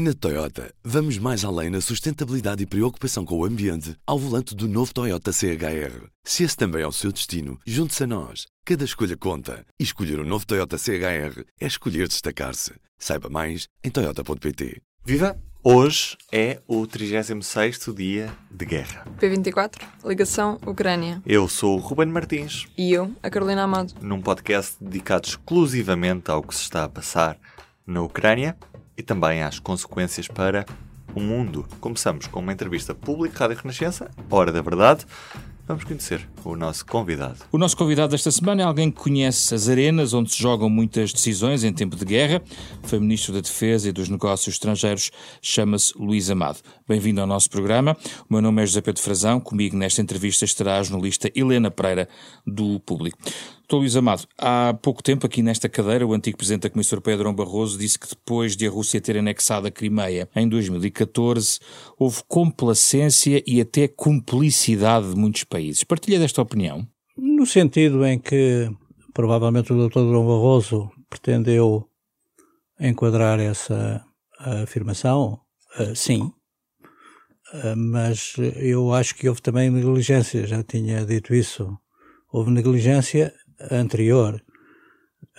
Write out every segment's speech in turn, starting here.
Na Toyota, vamos mais além na sustentabilidade e preocupação com o ambiente ao volante do novo Toyota CHR. Se esse também é o seu destino, junte-se a nós. Cada escolha conta. E escolher o um novo Toyota CHR é escolher destacar-se. Saiba mais em Toyota.pt. Viva! Hoje é o 36º dia de guerra. P24, ligação Ucrânia. Eu sou o Ruben Martins. E eu, a Carolina Amado. Num podcast dedicado exclusivamente ao que se está a passar na Ucrânia e também às consequências para o mundo. Começamos com uma entrevista pública Rádio Renascença, Hora da Verdade. Vamos conhecer o nosso convidado. O nosso convidado desta semana é alguém que conhece as arenas onde se jogam muitas decisões em tempo de guerra. Foi Ministro da Defesa e dos Negócios Estrangeiros, chama-se Luís Amado. Bem-vindo ao nosso programa. O meu nome é José Pedro Frazão. Comigo nesta entrevista estará a jornalista Helena Pereira, do Público. Doutor Luís Amado, há pouco tempo aqui nesta cadeira o antigo Presidente da Comissão Europeia, Durão Barroso, disse que depois de a Rússia ter anexado a Crimeia em 2014, houve complacência e até cumplicidade de muitos países. Partilha desta opinião? No sentido em que provavelmente o Dr. Durão Barroso pretendeu enquadrar essa afirmação, uh, sim. Uh, mas eu acho que houve também negligência, já tinha dito isso. Houve negligência anterior.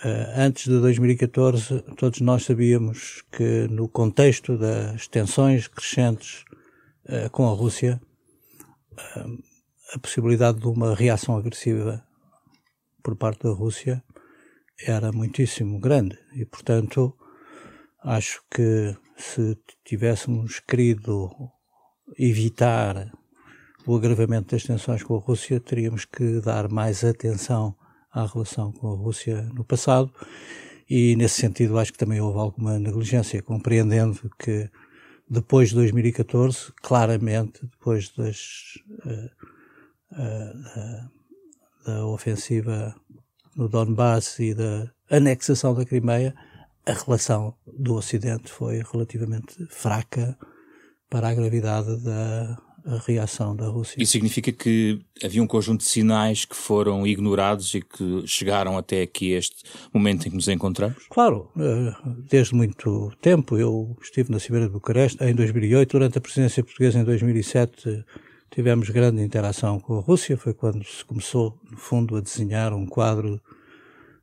Uh, antes de 2014, todos nós sabíamos que, no contexto das tensões crescentes com a Rússia, a possibilidade de uma reação agressiva por parte da Rússia era muitíssimo grande. E, portanto, acho que se tivéssemos querido evitar o agravamento das tensões com a Rússia, teríamos que dar mais atenção à relação com a Rússia no passado e nesse sentido acho que também houve alguma negligência, compreendendo que depois de 2014, claramente, depois das, uh, da, da ofensiva no Donbass e da anexação da Crimeia, a relação do Ocidente foi relativamente fraca para a gravidade da, a reação da Rússia. Isso significa que havia um conjunto de sinais que foram ignorados e que chegaram até aqui este momento em que nos encontramos? Claro, eh, desde muito tempo. Eu estive na Cimeira de Bucareste em 2008, durante a presidência portuguesa em 2007 tivemos grande interação com a Rússia, foi quando se começou, no fundo, a desenhar um quadro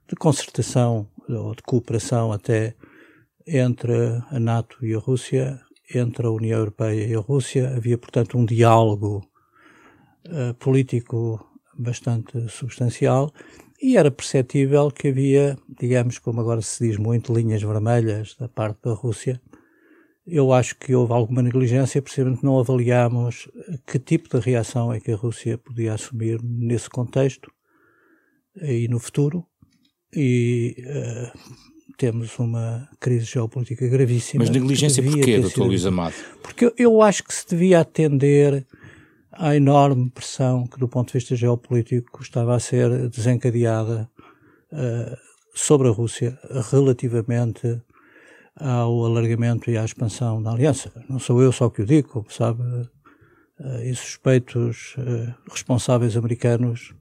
de concertação ou de cooperação até entre a NATO e a Rússia entre a União Europeia e a Rússia. Havia, portanto, um diálogo uh, político bastante substancial e era perceptível que havia, digamos, como agora se diz muito, linhas vermelhas da parte da Rússia. Eu acho que houve alguma negligência, precisamente não avaliámos que tipo de reação é que a Rússia podia assumir nesse contexto e no futuro. E uh, temos uma crise geopolítica gravíssima. Mas negligência porquê, doutor Luís Amado? Porque eu, eu acho que se devia atender à enorme pressão que, do ponto de vista geopolítico, estava a ser desencadeada uh, sobre a Rússia relativamente ao alargamento e à expansão da aliança. Não sou eu só que o digo, como sabe, uh, e suspeitos uh, responsáveis americanos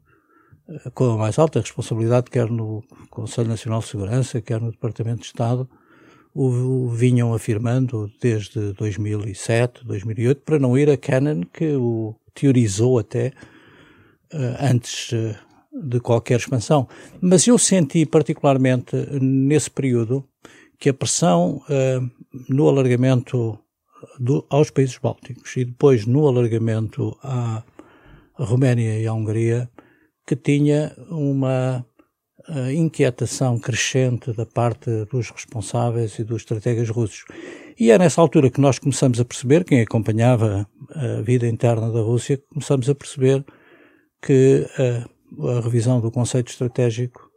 com a mais alta responsabilidade, quer no Conselho Nacional de Segurança, quer no Departamento de Estado, o, vinham afirmando desde 2007, 2008, para não ir a Cannon, que o teorizou até antes de qualquer expansão. Mas eu senti particularmente nesse período que a pressão uh, no alargamento do, aos países bálticos e depois no alargamento à Roménia e à Hungria que tinha uma uh, inquietação crescente da parte dos responsáveis e dos estrategas russos. E é nessa altura que nós começamos a perceber, quem acompanhava a vida interna da Rússia, começamos a perceber que uh, a revisão do conceito estratégico,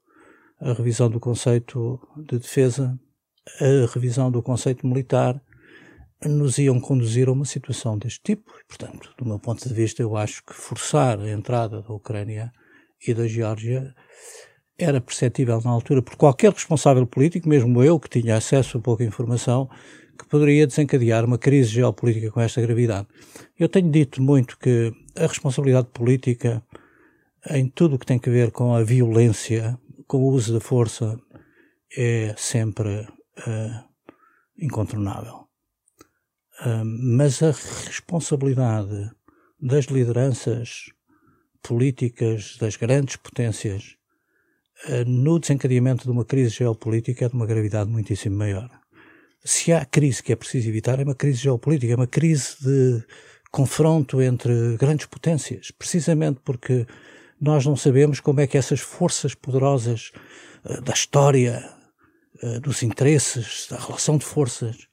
a revisão do conceito de defesa, a revisão do conceito militar, nos iam conduzir a uma situação deste tipo. Portanto, do meu ponto de vista, eu acho que forçar a entrada da Ucrânia e da Geórgia era perceptível na altura por qualquer responsável político, mesmo eu que tinha acesso a pouca informação, que poderia desencadear uma crise geopolítica com esta gravidade. Eu tenho dito muito que a responsabilidade política em tudo o que tem a ver com a violência, com o uso da força, é sempre uh, incontornável. mas a responsabilidade das lideranças políticas das grandes potências uh, no desencadeamento de uma crise geopolítica é de uma gravidade muitíssimo maior. Se há crise que é preciso evitar, é uma crise geopolítica, é uma crise de confronto entre grandes potências, precisamente porque nós não sabemos como é que essas forças poderosas uh, da história, uh, dos interesses, da relação de forças,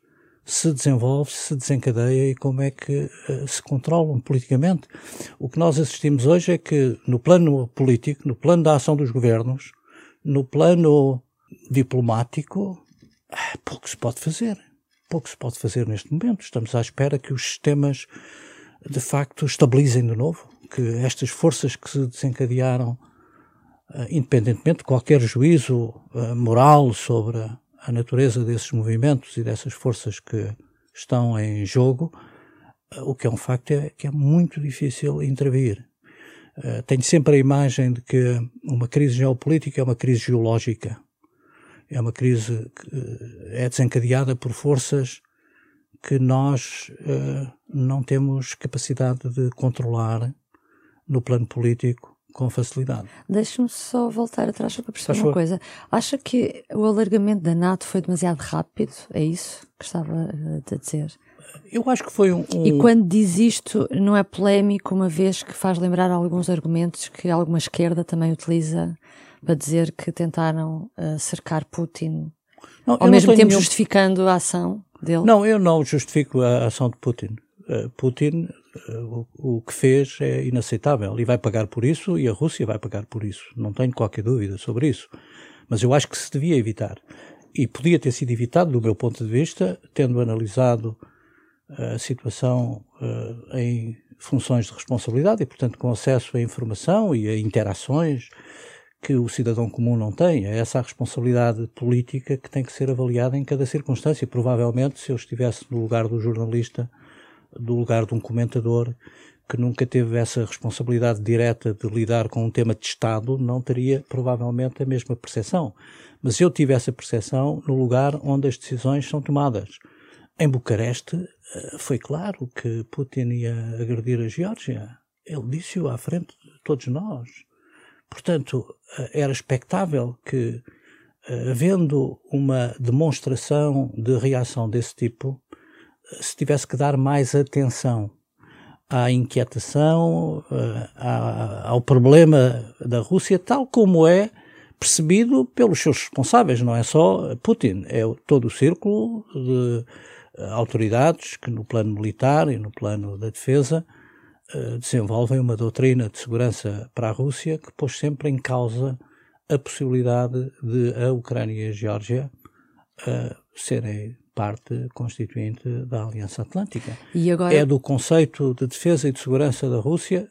se desenvolve, se desencadeia e como é que uh, se controlam politicamente. O que nós assistimos hoje é que, no plano político, no plano da ação dos governos, no plano diplomático, pouco se pode fazer. Pouco se pode fazer neste momento. Estamos à espera que os sistemas, de facto, estabilizem de novo, que estas forças que se desencadearam, independentemente de qualquer juízo uh, moral sobre a natureza desses movimentos e dessas forças que estão em jogo, eh, o que é um facto é que é muito difícil intervir. Tenho sempre a imagem de que uma crise geopolítica é uma crise geológica. É uma crise que é desencadeada por forças que nós não temos capacidade de controlar no plano político com facilidade. Deixe-me só voltar atrás para perceber uma coisa. Acha que o alargamento da NATO foi demasiado rápido? É isso que estava eh, a dizer? Eu acho que foi um, um, E quando diz isto, não é polémico, uma vez que faz lembrar alguns argumentos que alguma esquerda também utiliza para dizer que tentaram uh, cercar Putin, não, ao mesmo tempo nenhum... justificando a ação dele? Não, eu não justifico a ação de Putin. Uh, Putin o, o que fez é inaceitável e vai pagar por isso e a Rússia vai pagar por isso. Não tenho qualquer dúvida sobre isso. Mas eu acho que se devia evitar. E podia ter sido evitado, do meu ponto de vista, tendo analisado eh, a situação uh, em funções de responsabilidade e, portanto, com acesso à informação e a interações que o cidadão comum não tem. É essa a responsabilidade política que tem que ser avaliada em cada circunstância. Provavelmente, se eu estivesse no lugar do jornalista do lugar de um comentador que nunca teve essa responsabilidade direta de lidar com um tema de Estado, não teria provavelmente a mesma percepção. Mas eu tive essa percepção no lugar onde as decisões são tomadas. Em Bucareste, eh, foi claro que Putin ia agredir a Geórgia. Ele disse-o à frente de todos nós. Portanto, eh, era expectável que, eh, havendo uma demonstração de reação desse tipo, se tivesse que dar mais atenção à inquietação, eh, ao problema da Rússia, tal como é percebido pelos seus responsáveis, não é só Putin, é todo o círculo de eh, autoridades que no plano militar e no plano da defesa eh, desenvolvem uma doutrina de segurança para a Rússia que pôs sempre em causa a possibilidade de a Ucrânia e a Geórgia serem parte constituinte da Aliança Atlântica. Agora... É do conceito de defesa e de segurança da Rússia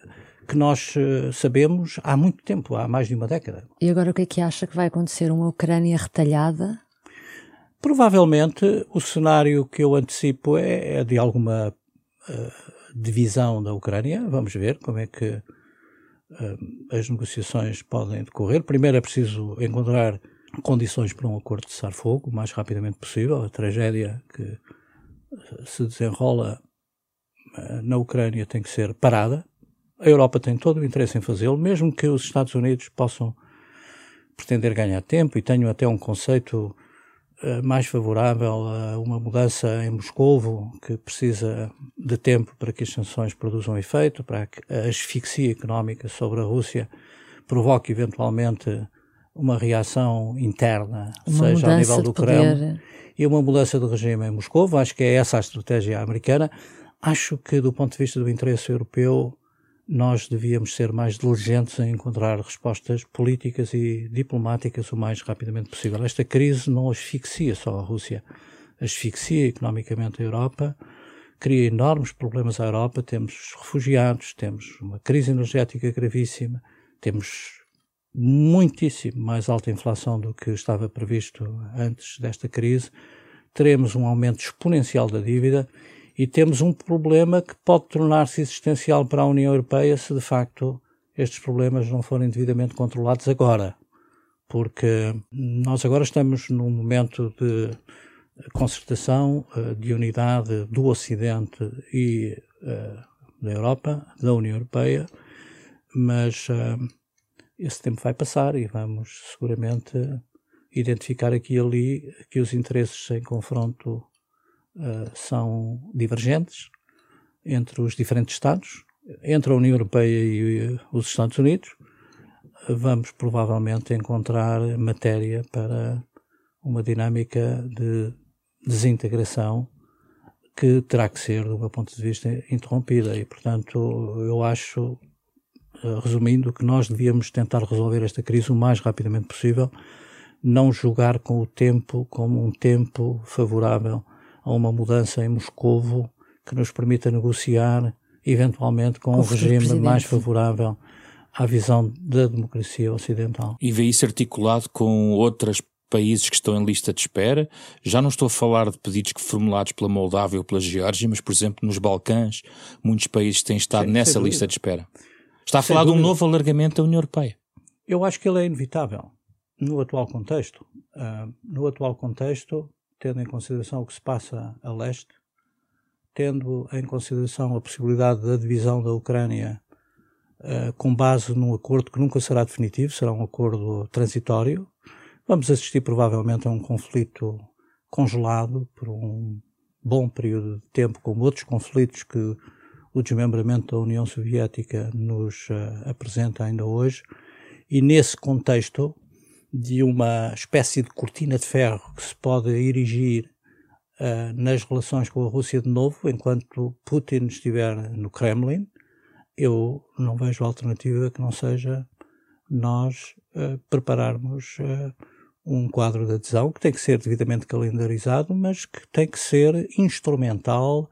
que nós uh, sabemos há muito tempo, há mais de uma década. E agora o que é que acha que vai acontecer? Uma Ucrânia retalhada? Provavelmente o cenário que eu antecipo é, é de alguma uh, divisão da Ucrânia. Vamos ver como é que uh, as negociações podem decorrer. Primeiro é preciso encontrar condições para um acordo de cessar-fogo o mais rapidamente possível. A tragédia que se desenrola eh, na Ucrânia tem que ser parada. A Europa tem todo o interesse em fazê-lo, mesmo que os Estados Unidos possam pretender ganhar tempo e tenham até um conceito uh, mais favorável a uma mudança em Moscovo, que precisa de tempo para que as sanções produzam efeito, para que a asfixia económica sobre a Rússia provoque eventualmente uma reação interna, uma seja ao nível do Kremlin, e uma mudança de regime em Moscou. Acho que é essa a estratégia americana. Acho que, do ponto de vista do interesse europeu, nós devíamos ser mais diligentes em encontrar respostas políticas e diplomáticas o mais rapidamente possível. Esta crise não asfixia só a Rússia, asfixia economicamente a Europa, cria enormes problemas à Europa. Temos refugiados, temos uma crise energética gravíssima, temos muitíssimo mais alta inflação do que estava previsto antes desta crise, teremos um aumento exponencial da dívida e temos um problema que pode tornar-se existencial para a União Europeia se de facto estes problemas não forem devidamente controlados agora. Porque nós agora estamos num momento de concertação, uh, de unidade do Ocidente e uh, da Europa, da União Europeia, mas esse tempo vai passar e vamos seguramente identificar aqui e ali que os interesses em confronto são divergentes entre os diferentes Estados, entre a União Europeia e os Estados Unidos, vamos provavelmente encontrar matéria para uma dinâmica de desintegração que terá que ser, do meu ponto de vista, interrompida. E, portanto, eu acho, eh, resumindo, que nós devíamos tentar resolver esta crise o mais rapidamente possível, não julgar com o tempo como um tempo favorável a uma mudança em Moscovo que nos permita negociar, eventualmente, com, com um regime mais favorável à visão da democracia ocidental. E vê isso articulado com outros países que estão em lista de espera. Já não estou a falar de pedidos formulados pela Moldávia ou pela Geórgia, mas, por exemplo, nos Balcãs, muitos países têm estado Sim, nessa lista de espera. Está a falar dúvida. de um novo alargamento da União Europeia. Eu acho que ele é inevitável no atual contexto. Uh, no atual contexto, tendo em consideração o que se passa a leste, tendo em consideração a possibilidade da divisão da Ucrânia uh, com base num acordo que nunca será definitivo, será um acordo transitório, vamos assistir provavelmente a um conflito congelado por um bom período de tempo, como outros conflitos que o desmembramento da União Soviética nos uh, apresenta ainda hoje, e nesse contexto de uma espécie de cortina de ferro que se pode erigir uh, nas relações com a Rússia de novo, enquanto Putin estiver no Kremlin, eu não vejo alternativa que não seja nós uh, prepararmos um quadro de adesão que tem que ser devidamente calendarizado, mas que tem que ser instrumental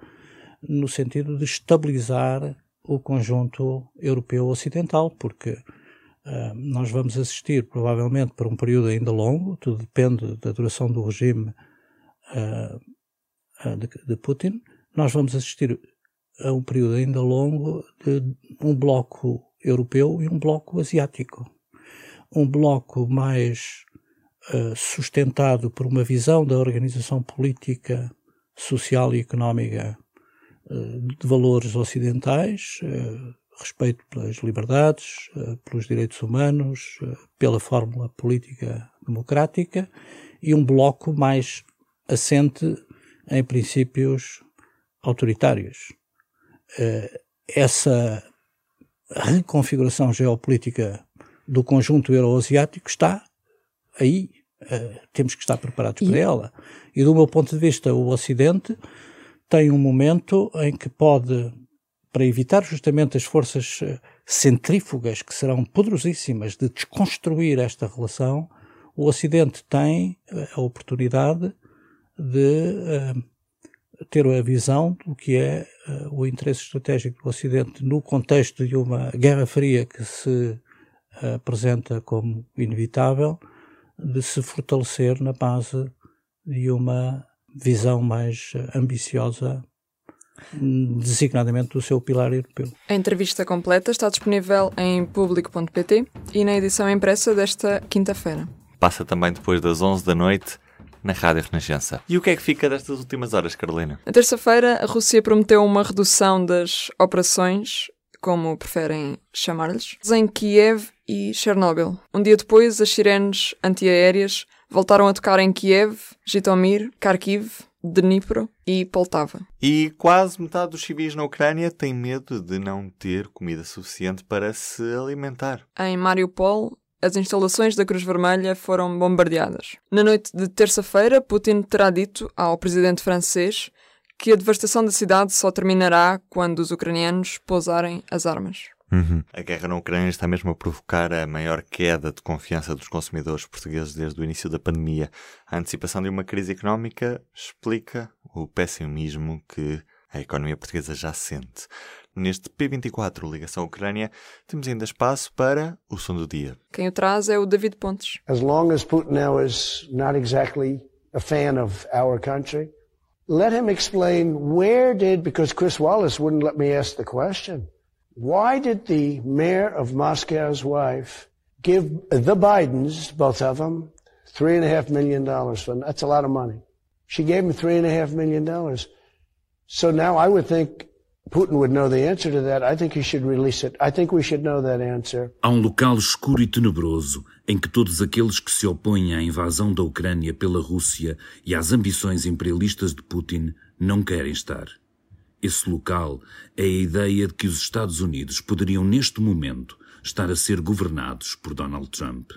no sentido de estabilizar o conjunto europeu ocidental, porque uh, nós vamos assistir provavelmente por um período ainda longo, tudo depende da duração do regime uh, de, de Putin, nós vamos assistir a um período ainda longo de um bloco europeu e um bloco asiático. Um bloco mais uh, sustentado por uma visão da organização política, social e económica de valores ocidentais, uh, respeito pelas liberdades, pelos direitos humanos, pela fórmula política democrática, e um bloco mais assente em princípios autoritários. Essa reconfiguração geopolítica do conjunto euroasiático está aí. Temos que estar preparados e... para ela. E do meu ponto de vista, o Ocidente tem um momento em que pode, para evitar justamente as forças eh, centrífugas que serão poderosíssimas de desconstruir esta relação, o Ocidente tem a oportunidade de uh, ter a visão do que é uh, o interesse estratégico do Ocidente no contexto de uma Guerra Fria que se uh, apresenta como inevitável, de se fortalecer na base de uma visão mais ambiciosa designadamente do seu pilar europeu. A entrevista completa está disponível em público.pt e na edição impressa desta quinta-feira. Passa também depois das 11 da noite na Rádio Renascença. E o que é que fica destas últimas horas, Carolina? Na terça-feira, a Rússia prometeu uma redução das operações, como preferem chamar-lhes, em Kiev e Chernobyl. Um dia depois, as sirenes antiaéreas voltaram a tocar em Kiev, Jitomir, Kharkiv, Dnipro e Poltava. E quase metade dos civis na Ucrânia tem medo de não ter comida suficiente para se alimentar. Em Mariupol, as instalações da Cruz Vermelha foram bombardeadas. Na noite de terça-feira, Putin terá dito ao presidente francês que a devastação da cidade só terminará quando os ucranianos pousarem as armas. Uhum. A guerra na Ucrânia está mesmo a provocar a maior queda de confiança dos consumidores portugueses desde o início da pandemia. A antecipação de uma crise económica explica o pessimismo que a economia portuguesa já sente. Neste P24 Ligação Ucrânia, temos ainda espaço para o som do dia. Quem o traz é o David Pontes. As long as Putin now is not exactly a fan of our country, let him explain where did, because Chris Wallace wouldn't let me ask the question, why did the mayor of Moscow's wife give the Bidens, both of them, three and a half million dollars That's a lot of money. She gave him three and a half million dollars. So now I would think Há um local escuro e tenebroso em que todos aqueles que se opõem à invasão da Ucrânia pela Rússia e às ambições imperialistas de Putin não querem estar. Esse local é a ideia de que os Estados Unidos poderiam neste momento estar a ser governados por Donald Trump.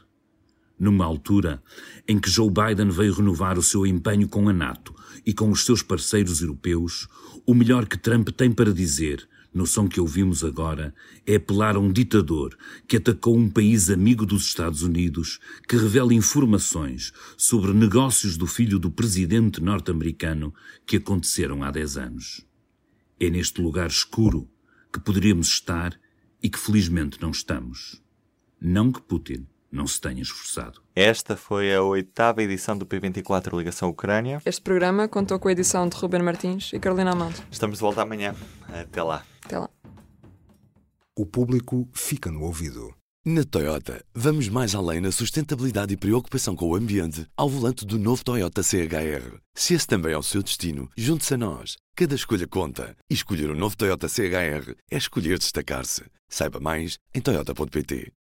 Numa altura em que Joe Biden veio renovar o seu empenho com a NATO e com os seus parceiros europeus, o melhor que Trump tem para dizer, no som que ouvimos agora, é apelar a um ditador que atacou um país amigo dos Estados Unidos, que revela informações sobre negócios do filho do presidente norte-americano que aconteceram há 10 anos. É neste lugar escuro que poderíamos estar e que felizmente não estamos. Não que Putin não se tenha esforçado. Esta foi a oitava edição do P24 Ligação Ucrânia. Este programa contou com a edição de Ruben Martins e Carolina Amado. Estamos de volta amanhã. Até lá. Até lá. O público fica no ouvido. Na Toyota, vamos mais além na sustentabilidade e preocupação com o ambiente ao volante do novo Toyota CHR. Se esse também é o seu destino, junte-se a nós. Cada escolha conta. E escolher o um novo Toyota CHR é escolher destacar-se. Saiba mais em Toyota.pt.